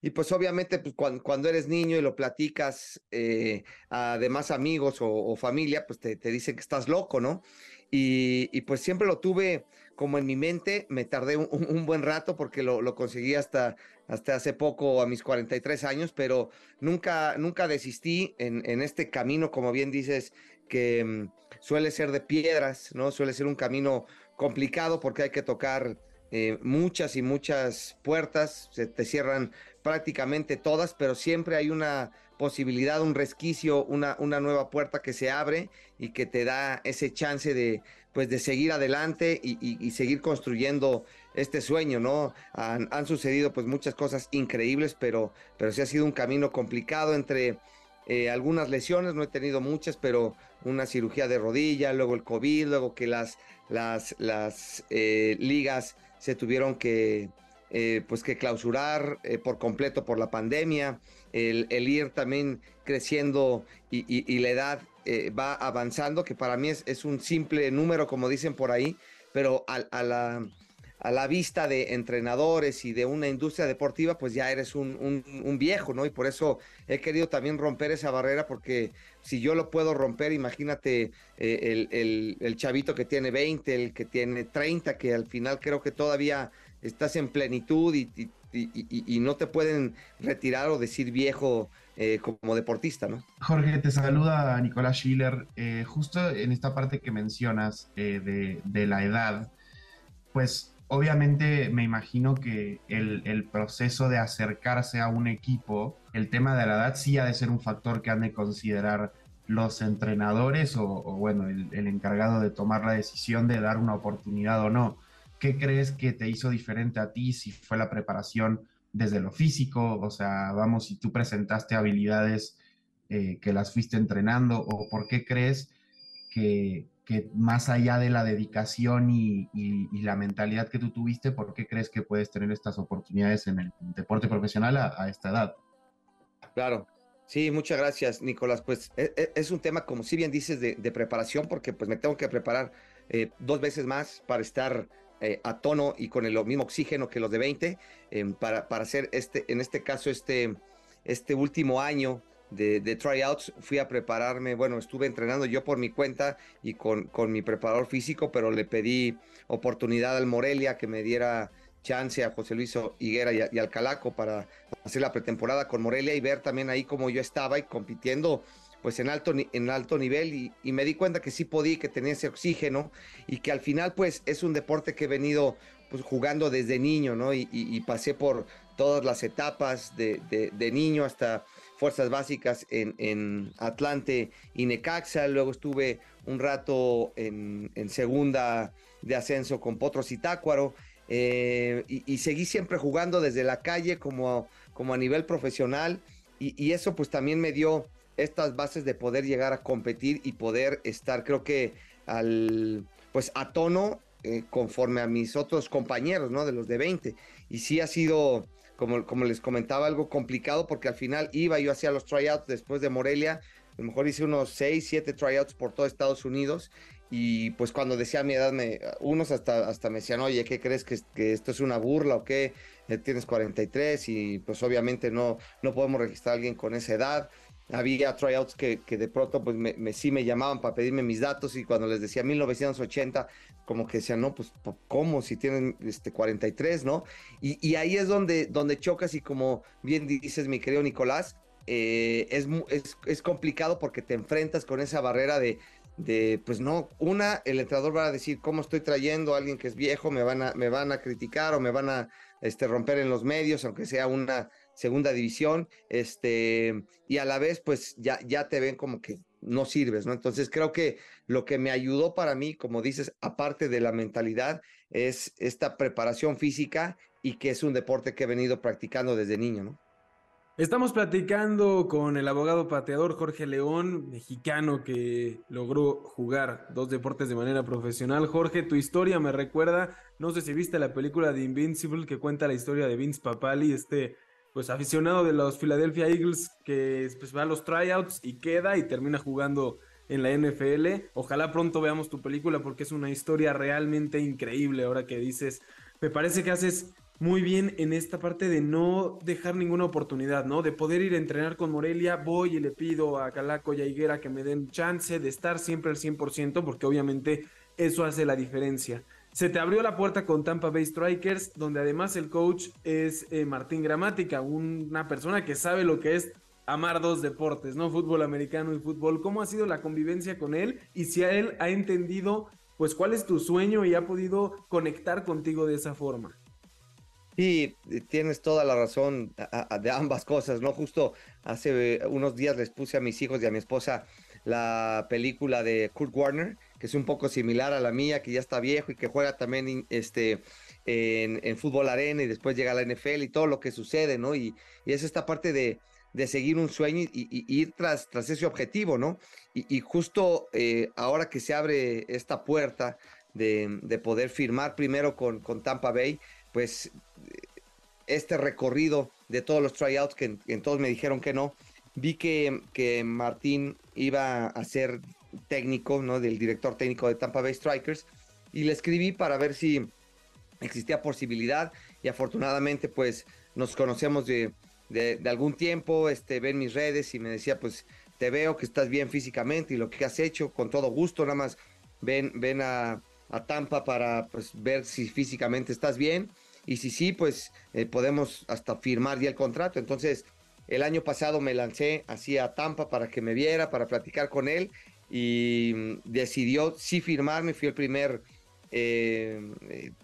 Y pues obviamente pues, cuando, eres niño y lo platicas eh, a demás amigos o, familia, pues te, dicen que estás loco, ¿no? Y, pues siempre lo tuve como en mi mente, me tardé un, buen rato porque lo, conseguí hasta, hasta hace poco, a mis 43 años, pero nunca, nunca desistí en, en este camino, como bien dices, que mm, suele ser de piedras, ¿no? Suele ser un camino complicado porque hay que tocar eh, muchas y muchas puertas, se te cierran prácticamente todas, pero siempre hay una posibilidad, un resquicio, una, una nueva puerta que se abre y que te da ese chance de, pues, de seguir adelante y, seguir construyendo este sueño, ¿no? Han, sucedido pues muchas cosas increíbles, pero, pero sí ha sido un camino complicado entre eh, algunas lesiones, no he tenido muchas, pero una cirugía de rodilla, luego el COVID, luego que las, las, las eh, ligas se tuvieron que, eh, pues que clausurar eh, por completo por la pandemia, el, ir también creciendo y, la edad eh, va avanzando, que para mí es, un simple número, como dicen por ahí, pero a, la, a la vista de entrenadores y de una industria deportiva, pues ya eres un, viejo, ¿no? Y por eso he querido también romper esa barrera, porque si yo lo puedo romper, imagínate eh, el, chavito que tiene 20, el que tiene 30, que al final creo que todavía estás en plenitud y, no te pueden retirar o decir viejo eh, como deportista, ¿no? Jorge, te saluda Nicolás Schiller. Eh, justo en esta parte que mencionas de, de la edad, pues obviamente me imagino que el, proceso de acercarse a un equipo, el tema de la edad sí ha de ser un factor que han de considerar los entrenadores o, bueno, el, encargado de tomar la decisión de dar una oportunidad o no. ¿Qué crees que te hizo diferente a ti? Si fue la preparación desde lo físico, o sea, vamos, si tú presentaste habilidades eh, que las fuiste entrenando, o por qué crees que, que más allá de la dedicación y, y, la mentalidad que tú tuviste, ¿por qué crees que puedes tener estas oportunidades en el deporte profesional a, esta edad? Claro, sí, muchas gracias, Nicolás. Pues e, e, es, un tema, como si bien dices, de, preparación, porque pues me tengo que preparar eh, dos veces más para estar eh, a tono y con el mismo oxígeno que los de 20 em, para, para hacer este, en este caso, este, este último año de, de, tryouts, fui a prepararme, bueno, estuve entrenando yo por mi cuenta y con, con mi preparador físico, pero le pedí oportunidad al Morelia que me diera chance a José Luis Higuera y, y, al Calaco para hacer la pretemporada con Morelia y ver también ahí cómo yo estaba y compitiendo pues en alto, en alto nivel y, me di cuenta que sí podía, que tenía ese oxígeno y que al final pues es un deporte que he venido pues, jugando desde niño, ¿no? Y, pasé por todas las etapas de, niño hasta fuerzas básicas en, Atlante y Necaxa, luego estuve un rato en, segunda de ascenso con Potros y Tácuaro eh, y, seguí siempre jugando desde la calle como, como a nivel profesional y eso pues también me dio estas bases de poder llegar a competir y poder estar, creo que, al, pues a tono eh, conforme a mis otros compañeros, ¿no? De los de 20. Y sí ha sido, como, como les comentaba, algo complicado porque al final iba, yo hacía los tryouts después de Morelia, a lo mejor hice unos 6, 7 tryouts por todo Estados Unidos. Y pues cuando decía mi edad, me, unos hasta, hasta me decían, oye, ¿qué crees que, que esto es una burla o qué? Eh, tienes 43 y pues obviamente no, no podemos registrar a alguien con esa edad había tryouts que, que de pronto pues me, sí me llamaban para pedirme mis datos y cuando les decía 1980, como que decían, no, pues ¿cómo? Si tienen este 43, ¿no? Y, ahí es donde, donde chocas y como bien dices mi querido Nicolás, eh, es, es, es, complicado porque te enfrentas con esa barrera de, de, pues no, una, el entrenador va a decir, ¿cómo estoy trayendo a alguien que es viejo? Me van a, me van a criticar o me van a este, romper en los medios, aunque sea una segunda división, este, y a la vez, pues ya, ya te ven como que no sirves, ¿no? Entonces creo que lo que me ayudó para mí, como dices, aparte de la mentalidad, es esta preparación física y que es un deporte que he venido practicando desde niño, ¿no? Estamos platicando con el abogado pateador Jorge León, mexicano que logró jugar dos deportes de manera profesional. Jorge, tu historia me recuerda, no sé si viste la película de Invincible que cuenta la historia de Vince Papali, este pues aficionado de los Philadelphia Eagles que pues, va a los tryouts y queda y termina jugando en la NFL. Ojalá pronto veamos tu película porque es una historia realmente increíble ahora que dices, me parece que haces muy bien en esta parte de no dejar ninguna oportunidad, ¿no? De poder ir a entrenar con Morelia, voy y le pido a Calaco y a Higuera que me den chance de estar siempre al 100% porque obviamente eso hace la diferencia. Se te abrió la puerta con Tampa Bay Strikers, donde además el coach es eh, Martín Gramática, una persona que sabe lo que es amar dos deportes, ¿no? Fútbol americano y fútbol. ¿Cómo ha sido la convivencia con él? Y si a él ha entendido, pues, cuál es tu sueño y ha podido conectar contigo de esa forma. Sí, tienes toda la razón de ambas cosas, ¿no? Justo hace unos días les puse a mis hijos y a mi esposa la película de Kurt Warner, que es un poco similar a la mía, que ya está viejo y que juega también este, en, fútbol arena y después llega a la NFL y todo lo que sucede, ¿no? Y, es esta parte de, seguir un sueño y, ir tras, tras ese objetivo, ¿no? Y, justo eh, ahora que se abre esta puerta de, poder firmar primero con, con, Tampa Bay, pues este recorrido de todos los tryouts que en, todos me dijeron que no, vi que, que Martín iba a ser técnico, ¿no? Del director técnico de Tampa Bay Strikers. Y le escribí para ver si existía posibilidad. Y afortunadamente, pues, nos conocemos de, algún tiempo. Este, ven mis redes y me decía, pues, te veo que estás bien físicamente y lo que has hecho, con todo gusto, nada más ven, ven a, Tampa para pues, ver si físicamente estás bien. Y si sí, pues eh, podemos hasta firmar ya el contrato. Entonces, el año pasado me lancé así a Tampa para que me viera, para platicar con él y mm, decidió sí firmarme, fui el primer eh,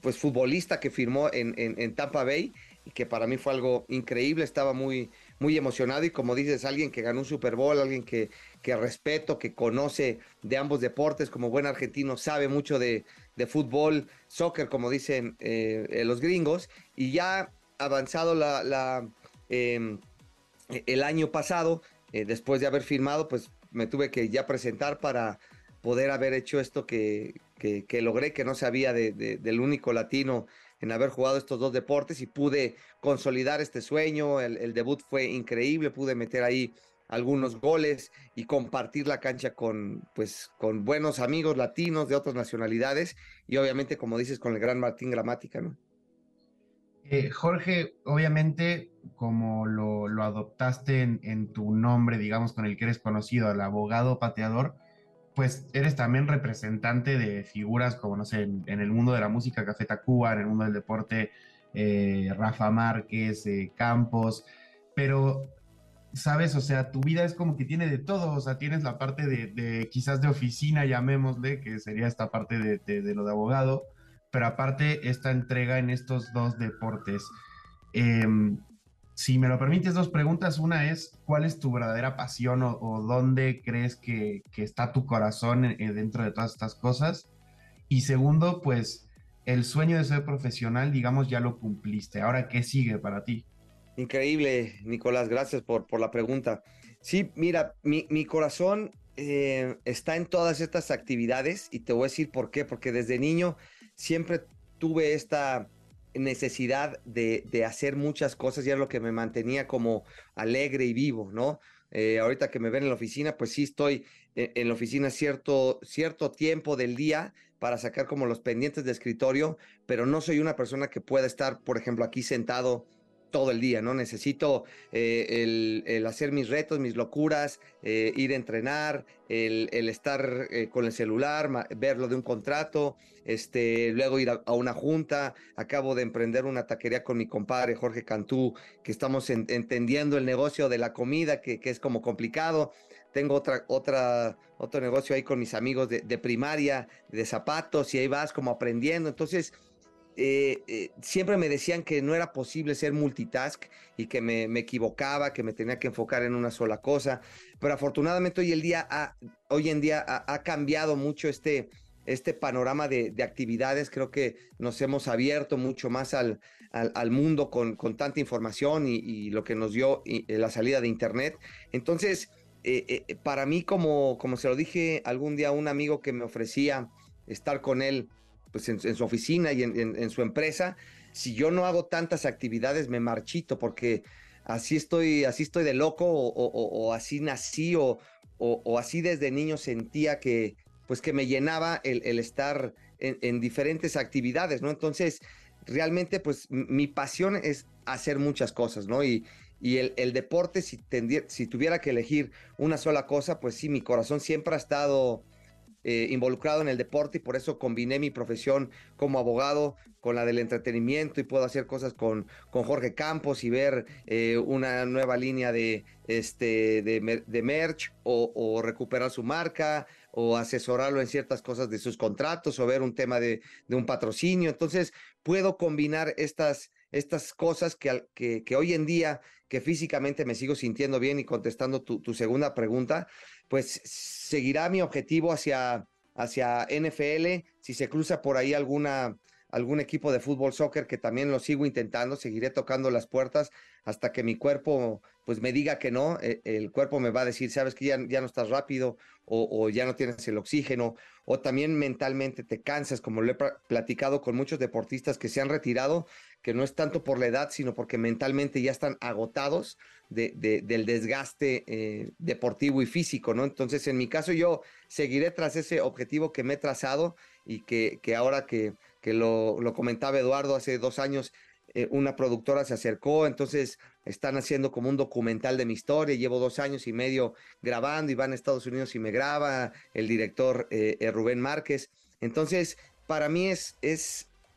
pues futbolista que firmó en, Tampa Bay y que para mí fue algo increíble, estaba muy, muy emocionado y como dices, alguien que ganó un Super Bowl, alguien que, que respeto, que conoce de ambos deportes, como buen argentino, sabe mucho de, fútbol, soccer, como dicen eh, eh, los gringos, y ya avanzado la, em, el año pasado, eh, después de haber firmado, pues me tuve que ya presentar para poder haber hecho esto que, que, logré, que no sabía de, del único latino en haber jugado estos dos deportes y pude consolidar este sueño. El, debut fue increíble, pude meter ahí algunos goles y compartir la cancha con, pues, con buenos amigos latinos de otras nacionalidades y obviamente, como dices, con el gran Martín Gramática, ¿no? Eh, Jorge, obviamente, como lo, lo adoptaste en, en, tu nombre, digamos, con el que eres conocido, el abogado pateador, pues eres también representante de figuras como, no sé, en, el mundo de la música, Café Tacuba, en el mundo del deporte, eh, Rafa Márquez, eh, Campos, pero, ¿sabes? O sea, tu vida es como que tiene de todo, o sea, tienes la parte de, quizás de oficina, llamémosle, que sería esta parte de, de, lo de abogado, pero aparte esta entrega en estos dos deportes. Eh, si me lo permites, dos preguntas. Una es, ¿cuál es tu verdadera pasión o, dónde crees que, está tu corazón eh, dentro de todas estas cosas? Y segundo, pues el sueño de ser profesional, digamos, ya lo cumpliste. Ahora, ¿qué sigue para ti? Increíble, Nicolás, gracias por, por la pregunta. Sí, mira, mi, corazón eh, está en todas estas actividades y te voy a decir por qué, porque desde niño siempre tuve esta necesidad de, hacer muchas cosas y era lo que me mantenía como alegre y vivo, ¿no? Eh, ahorita que me ven en la oficina, pues sí estoy en, en, la oficina cierto, cierto tiempo del día para sacar como los pendientes de escritorio, pero no soy una persona que pueda estar, por ejemplo, aquí sentado todo el día, ¿no? Necesito eh, el, hacer mis retos, mis locuras, eh, ir a entrenar, el, estar eh, con el celular, verlo de un contrato, este, luego ir a, una junta. Acabo de emprender una taquería con mi compadre Jorge Cantú, que estamos entendiendo el negocio de la comida, que, es como complicado. Tengo otra, otra, otro negocio ahí con mis amigos de, de primaria, de zapatos, y ahí vas como aprendiendo. Entonces, eh, eh, siempre me decían que no era posible ser multitask y que me, equivocaba, que me tenía que enfocar en una sola cosa. Pero afortunadamente hoy, el día hoy en día ha, cambiado mucho este, este panorama de, actividades. Creo que nos hemos abierto mucho más al, al, mundo con, con, tanta información y, lo que nos dio eh, la salida de Internet. Entonces, para mí, como, como se lo dije algún día a un amigo que me ofrecía estar con él pues en, su oficina y en, su empresa, si yo no hago tantas actividades me marchito porque así estoy, así estoy de loco o, así nací o, así desde niño sentía que pues que me llenaba el, estar en, diferentes actividades, ¿no? Entonces, realmente pues mi pasión es hacer muchas cosas, ¿no? Y, y el, deporte, si, si tuviera que elegir una sola cosa, pues sí, mi corazón siempre ha estado eh, involucrado en el deporte y por eso combiné mi profesión como abogado con la del entretenimiento y puedo hacer cosas con, con Jorge Campos y ver eh, una nueva línea de, este, de, merch o, recuperar su marca o asesorarlo en ciertas cosas de sus contratos o ver un tema de, un patrocinio. Entonces puedo combinar estas, estas cosas que, que, hoy en día, que físicamente me sigo sintiendo bien y contestando tu, segunda pregunta, pues seguirá mi objetivo hacia, hacia NFL. Si se cruza por ahí alguna, algún equipo de fútbol, soccer, que también lo sigo intentando, seguiré tocando las puertas hasta que mi cuerpo pues me diga que no, e, el, cuerpo me va a decir, sabes que ya, ya no estás rápido o, o, ya no tienes el oxígeno, o también mentalmente te cansas, como lo he platicado con muchos deportistas que se han retirado, que no es tanto por la edad, sino porque mentalmente ya están agotados del desgaste eh, deportivo y físico, ¿no? Entonces, en mi caso, yo seguiré tras ese objetivo que me he trazado y que, que ahora que, que lo, lo, comentaba Eduardo hace dos años, eh, una productora se acercó, entonces están haciendo como un documental de mi historia, llevo dos años y medio grabando y van a Estados Unidos y me graba el director eh, Rubén Márquez. Entonces, para mí es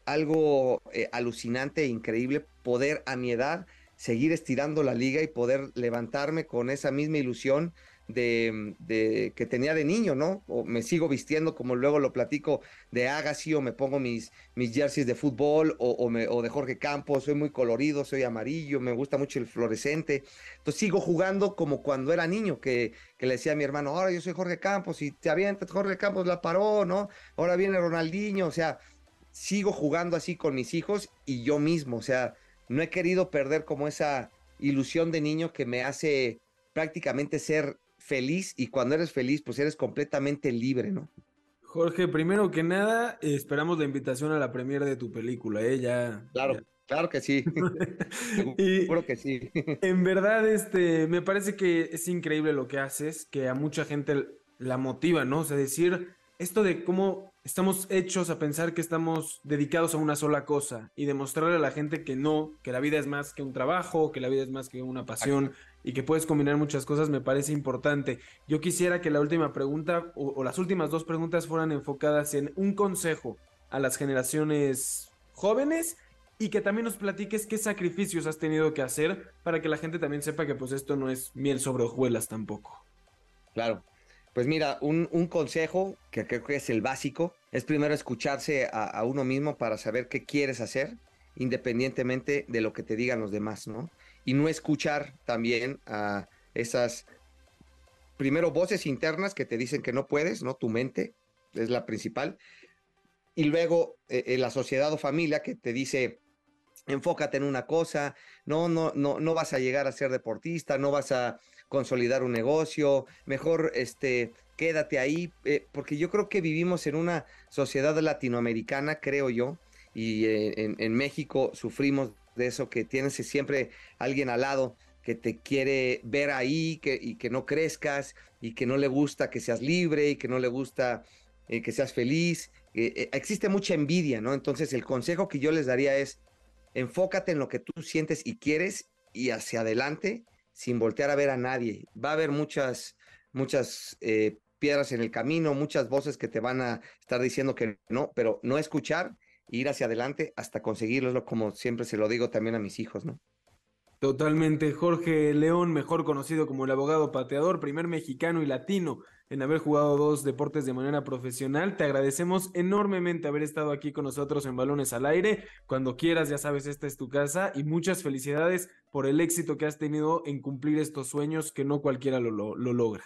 algo alucinante e increíble poder a mi edad seguir estirando la liga y poder levantarme con esa misma ilusión de, que tenía de niño, ¿no? O me sigo vistiendo como luego lo platico de Agassi o me pongo mis, mis jerseys de fútbol o, o, me, o de Jorge Campos, soy muy colorido, soy amarillo, me gusta mucho el fluorescente. Entonces sigo jugando como cuando era niño, que, que le decía a mi hermano, ahora yo soy Jorge Campos y te avientas, Jorge Campos la paró, ¿no? Ahora viene Ronaldinho, o sea, sigo jugando así con mis hijos y yo mismo, o sea, no he querido perder como esa ilusión de niño que me hace prácticamente ser feliz y cuando eres feliz, pues eres completamente libre, ¿no? Jorge, primero que nada, esperamos la invitación a la premier de tu película, ¿eh? Ya. Claro, ya. claro que sí. Seguro que sí. en verdad, este, me parece que es increíble lo que haces, que a mucha gente la motiva, ¿no? O sea, decir esto de cómo estamos hechos a pensar que estamos dedicados a una sola cosa y demostrarle a la gente que no, que la vida es más que un trabajo, que la vida es más que una pasión y que puedes combinar muchas cosas, me parece importante. Yo quisiera que la última pregunta o, o las últimas dos preguntas fueran enfocadas en un consejo a las generaciones jóvenes y que también nos platiques qué sacrificios has tenido que hacer para que la gente también sepa que pues esto no es miel sobre hojuelas tampoco. Claro. Pues mira, un, un, consejo que creo que es el básico, es primero escucharse a, uno mismo para saber qué quieres hacer, independientemente de lo que te digan los demás, ¿no? Y no escuchar también a esas, primero, voces internas que te dicen que no puedes, ¿no? Tu mente es la principal. Y luego eh, la sociedad o familia que te dice, enfócate en una cosa, no, no, no, no vas a llegar a ser deportista, no vas a consolidar un negocio, mejor este, quédate ahí, eh, porque yo creo que vivimos en una sociedad latinoamericana, creo yo, y eh, en, México sufrimos de eso, que tienes siempre alguien al lado que te quiere ver ahí que, y que no crezcas y que no le gusta que seas libre y que no le gusta eh, que seas feliz. existe mucha envidia, ¿no? Entonces el consejo que yo les daría es, enfócate en lo que tú sientes y quieres y hacia adelante sin voltear a ver a nadie. Va a haber muchas, muchas eh, piedras en el camino, muchas voces que te van a estar diciendo que no, pero no escuchar, ir hacia adelante hasta conseguirlo, como siempre se lo digo también a mis hijos, ¿no? Totalmente. Jorge León, mejor conocido como el abogado pateador, primer mexicano y latino en haber jugado dos deportes de manera profesional. Te agradecemos enormemente haber estado aquí con nosotros en Balones al Aire. Cuando quieras, ya sabes, esta es tu casa y muchas felicidades por el éxito que has tenido en cumplir estos sueños que no cualquiera lo, lo, lo logra.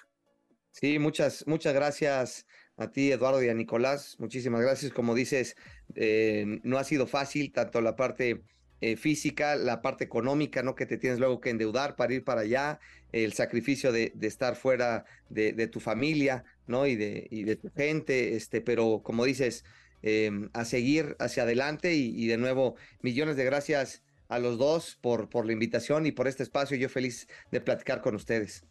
Sí, muchas, muchas gracias a ti, Eduardo y a Nicolás. Muchísimas gracias. Como dices, eh, no ha sido fácil tanto la parte eh, física, la parte económica, ¿no? Que te tienes luego que endeudar para ir para allá, el sacrificio de, estar fuera de, tu familia, ¿no? Y de, tu gente, este, pero como dices, eh, a seguir hacia adelante y, de nuevo, millones de gracias a los dos por, por la invitación y por este espacio. Yo feliz de platicar con ustedes.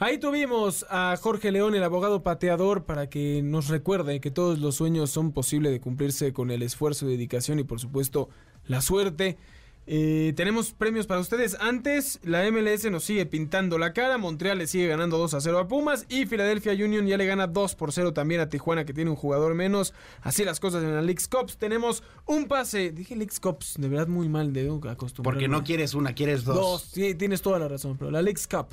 Ahí tuvimos a Jorge León, el abogado pateador, para que nos recuerde que todos los sueños son posibles de cumplirse con el esfuerzo, dedicación y por supuesto la suerte. Eh, tenemos premios para ustedes. Antes, la MLS nos sigue pintando la cara. Montreal le sigue ganando 2 a 0 a Pumas. Y Philadelphia Union ya le gana 2 por 0 también a Tijuana, que tiene un jugador menos. Así las cosas en la Leagues Cups. Tenemos un pase. Dije Leagues Cups, de verdad muy mal de acostumbrarme. Porque no quieres una, quieres dos. Dos, sí, tienes toda la razón. Pero la Leagues Cup.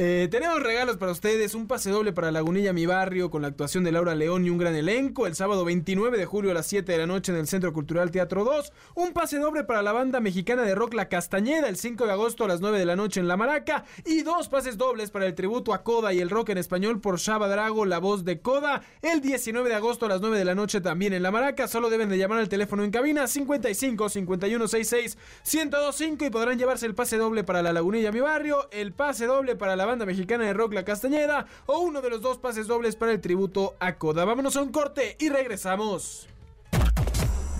Eh, tenemos regalos para ustedes, un pase doble para Lagunilla Mi Barrio con la actuación de Laura León y un gran elenco. El sábado 29 de julio a las 7 de la noche en el Centro Cultural Teatro 2, un pase doble para la banda mexicana de rock La Castañeda el 5 de agosto a las 9 de la noche en La Maraca. Y dos pases dobles para el tributo a Coda y el rock en español por Shaba Drago, la voz de Coda, el 19 de agosto a las 9 de la noche también en La Maraca, solo deben de llamar al teléfono en cabina 55 51 66 1025 y podrán llevarse el pase doble para la Lagunilla Mi Barrio, el pase doble para la banda mexicana de rock La Castañeda o uno de los dos pases dobles para el tributo a Coda. Vámonos a un corte y regresamos.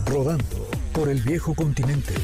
Rodando por el viejo continente.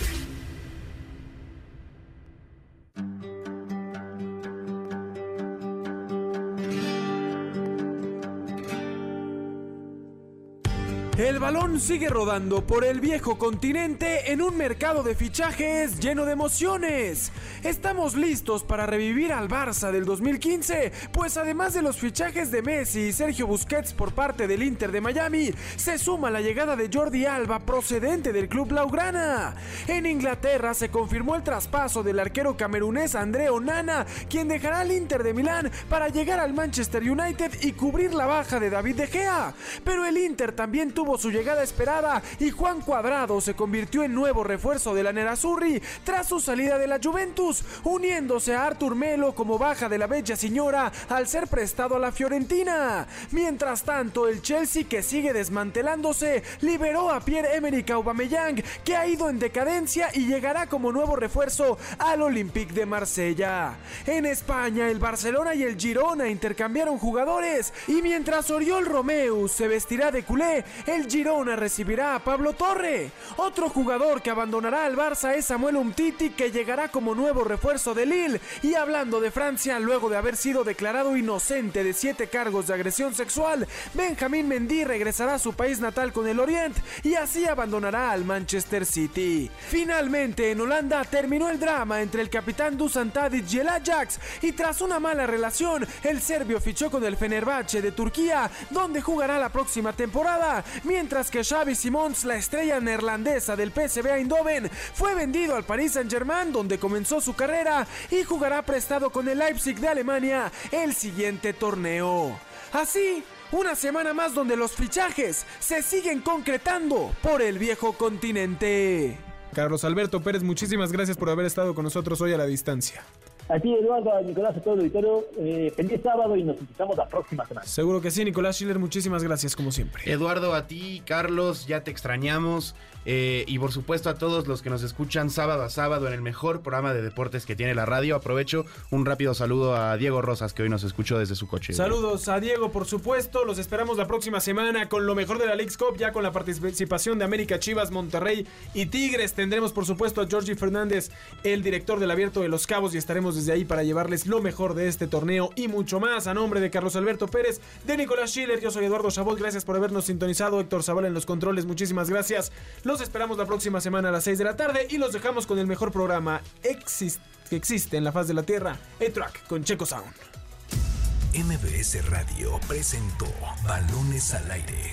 El balón sigue rodando por el viejo continente en un mercado de fichajes lleno de emociones. Estamos listos para revivir al Barça del 2015, pues además de los fichajes de Messi y Sergio Busquets por parte del Inter de Miami, se suma la llegada de Jordi Alba procedente del club Blaugrana. En Inglaterra se confirmó el traspaso del arquero camerunés André Onana, quien dejará al Inter de Milán para llegar al Manchester United y cubrir la baja de David De Gea. Pero el Inter también tuvo su llegada esperada y Juan Cuadrado se convirtió en nuevo refuerzo de la Nerazzurri tras su salida de la Juventus, uniéndose a Artur Melo como baja de la Bella Señora al ser prestado a la Fiorentina. Mientras tanto, el Chelsea que sigue desmantelándose liberó a Pierre-Emerick Aubameyang que ha ido en decadencia y llegará como nuevo refuerzo al Olympique de Marsella. En España, el Barcelona y el Girona intercambiaron jugadores y mientras Oriol Romeu se vestirá de culé, el Girona recibirá a Pablo Torre. Otro jugador que abandonará al Barça es Samuel Umtiti que llegará como nuevo refuerzo de Lille. Y hablando de Francia, luego de haber sido declarado inocente de siete cargos de agresión sexual, Benjamín Mendy regresará a su país natal con el Orient y así abandonará al Manchester City. Finalmente, en Holanda terminó el drama entre el capitán Dusan Tadic y el Ajax y tras una mala relación, el serbio fichó con el Fenerbahce de Turquía, donde jugará la próxima temporada, mientras que Xavi Simons, la estrella neerlandesa del PSV Eindhoven, fue vendido al Paris Saint-Germain, donde comenzó su carrera y jugará prestado con el Leipzig de Alemania el siguiente torneo. Así, una semana más donde los fichajes se siguen concretando por el viejo continente. Carlos Alberto Pérez, muchísimas gracias por haber estado con nosotros hoy a la distancia. A ti, Eduardo, a Nicolás, a todo el auditorio. Eh, feliz sábado y nos escuchamos la próxima semana. Seguro que sí, Nicolás Schiller, muchísimas gracias como siempre. Eduardo, a ti, Carlos, ya te extrañamos. Eh, y por supuesto a todos los que nos escuchan sábado a sábado en el mejor programa de deportes que tiene la radio. Aprovecho un rápido saludo a Diego Rosas que hoy nos escuchó desde su coche. Saludos a Diego, por supuesto. Los esperamos la próxima semana con lo mejor de la League's Cup, ya con la participación de América Chivas, Monterrey y Tigres. Tendremos por supuesto a Georgie Fernández, el director del Abierto de los Cabos, y estaremos desde ahí para llevarles lo mejor de este torneo y mucho más. A nombre de Carlos Alberto Pérez, de Nicolás Schiller, yo soy Eduardo Chabot. Gracias por habernos sintonizado. Héctor Zavala en los controles, muchísimas gracias. Los esperamos la próxima semana a las 6 de la tarde y los dejamos con el mejor programa que existe en la faz de la Tierra, E-Track con Checo Sound. MBS Radio presentó Balones al Aire.